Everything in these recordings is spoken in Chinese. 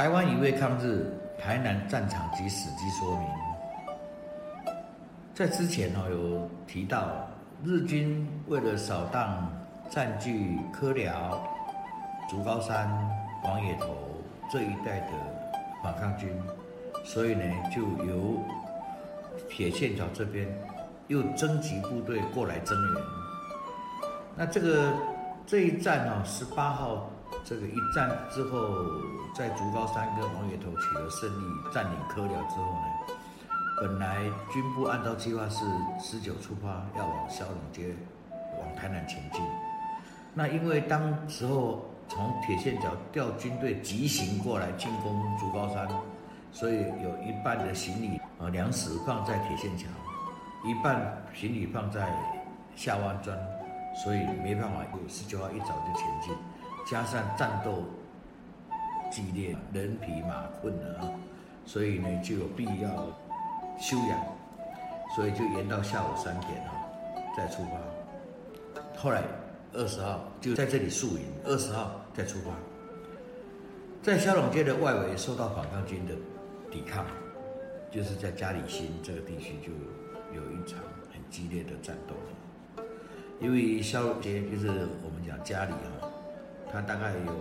台湾一位抗日台南战场及史迹说明。在之前哦有提到，日军为了扫荡占据科寮、竹高山、黄野头这一带的反抗军，所以呢就由铁线桥这边又征集部队过来增援。那这个这一战哦，十八号。这个一战之后，在竹高山跟黄野头取得胜利，占领科寮之后呢，本来军部按照计划是十九出发，要往小龙街、往台南前进。那因为当时候从铁线桥调军队急行过来进攻竹高山，所以有一半的行李啊粮食放在铁线桥，一半行李放在下湾庄，所以没办法，十九号一早就前进。加上战斗激烈，人疲马困了啊，所以呢就有必要休养，所以就延到下午三点啊再出发。后来二十号就在这里宿营，二十号再出发。在骁龙街的外围受到反抗军的抵抗，就是在嘉里新这个地区就有一场很激烈的战斗。因为骁龙街就是我们讲家里啊。他大概有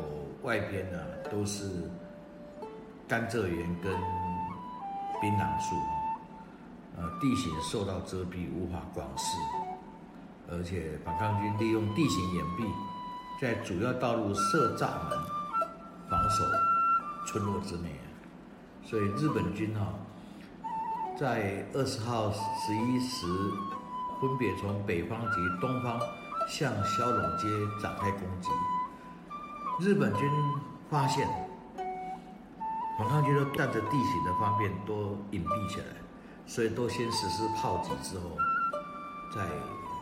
外边呢，都是甘蔗园跟槟榔树啊，呃，地形受到遮蔽，无法广视，而且反抗军利用地形掩蔽，在主要道路设栅门，防守村落之内，所以日本军哈，在二十号十一时，分别从北方及东方向骁龙街展开攻击。日本军发现反抗军都带着地形的方便都隐蔽起来，所以都先实施炮击之后，再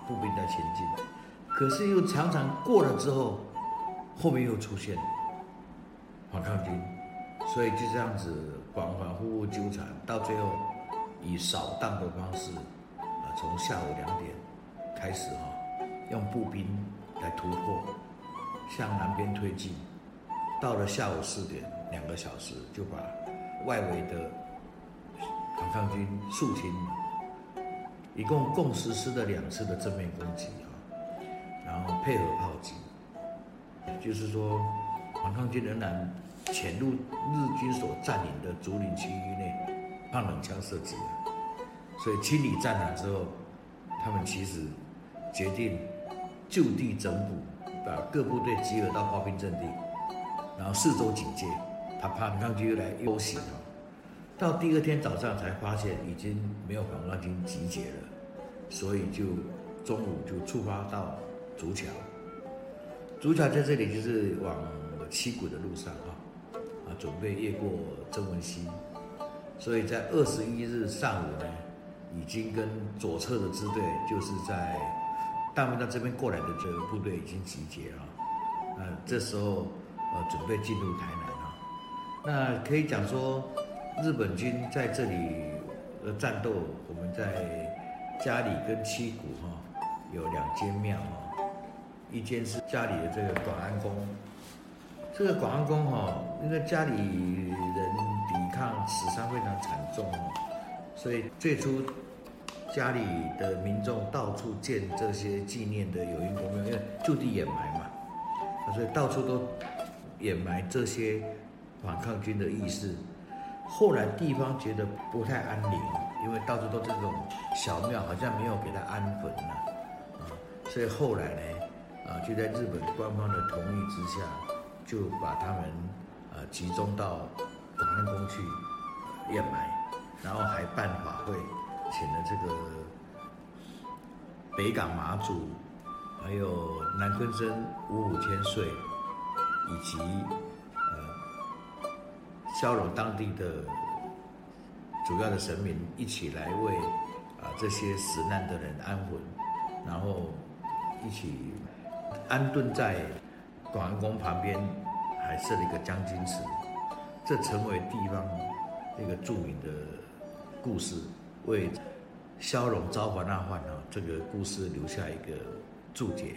步兵再前进。可是又常常过了之后，后面又出现反抗军，所以就这样子反反复复纠缠，到最后以扫荡的方式，从下午两点开始哈，用步兵来突破。向南边推进，到了下午四点，两个小时就把外围的反抗军肃清，一共共实施了两次的正面攻击啊，然后配合炮击，就是说反抗军仍然潜入日军所占领的竹林区域内，放冷枪射击所以清理战场之后，他们其实决定就地整补。把各部队集合到炮兵阵地，然后四周警戒，他怕反抗军又来偷袭啊。到第二天早上才发现已经没有反抗军集结了，所以就中午就出发到竹桥。竹桥在这里就是往七股的路上啊，啊，准备越过曾文溪，所以在二十一日上午呢，已经跟左侧的支队就是在。大门到这边过来的这个部队已经集结了，呃，这时候呃准备进入台南了。那可以讲说，日本军在这里的战斗，我们在家里跟七股哈有两间庙哈，一间是家里的这个广安宫，这个广安宫哈，因为家里人抵抗死伤非常惨重哦，所以最初。家里的民众到处建这些纪念的友谊公庙，因为就地掩埋嘛，所以到处都掩埋这些反抗军的义士。后来地方觉得不太安宁，因为到处都这种小庙，好像没有给他安坟了啊，所以后来呢，啊就在日本官方的同意之下，就把他们啊集中到广安宫去掩埋，然后还办法会。请了这个北港马祖，还有南昆生五五千岁，以及呃骁龙当地的主要的神明一起来为啊这些死难的人安魂，然后一起安顿在广安宫旁边，还设了一个将军祠，这成为地方一个著名的故事。为消融招魂那患啊，这个故事留下一个注解。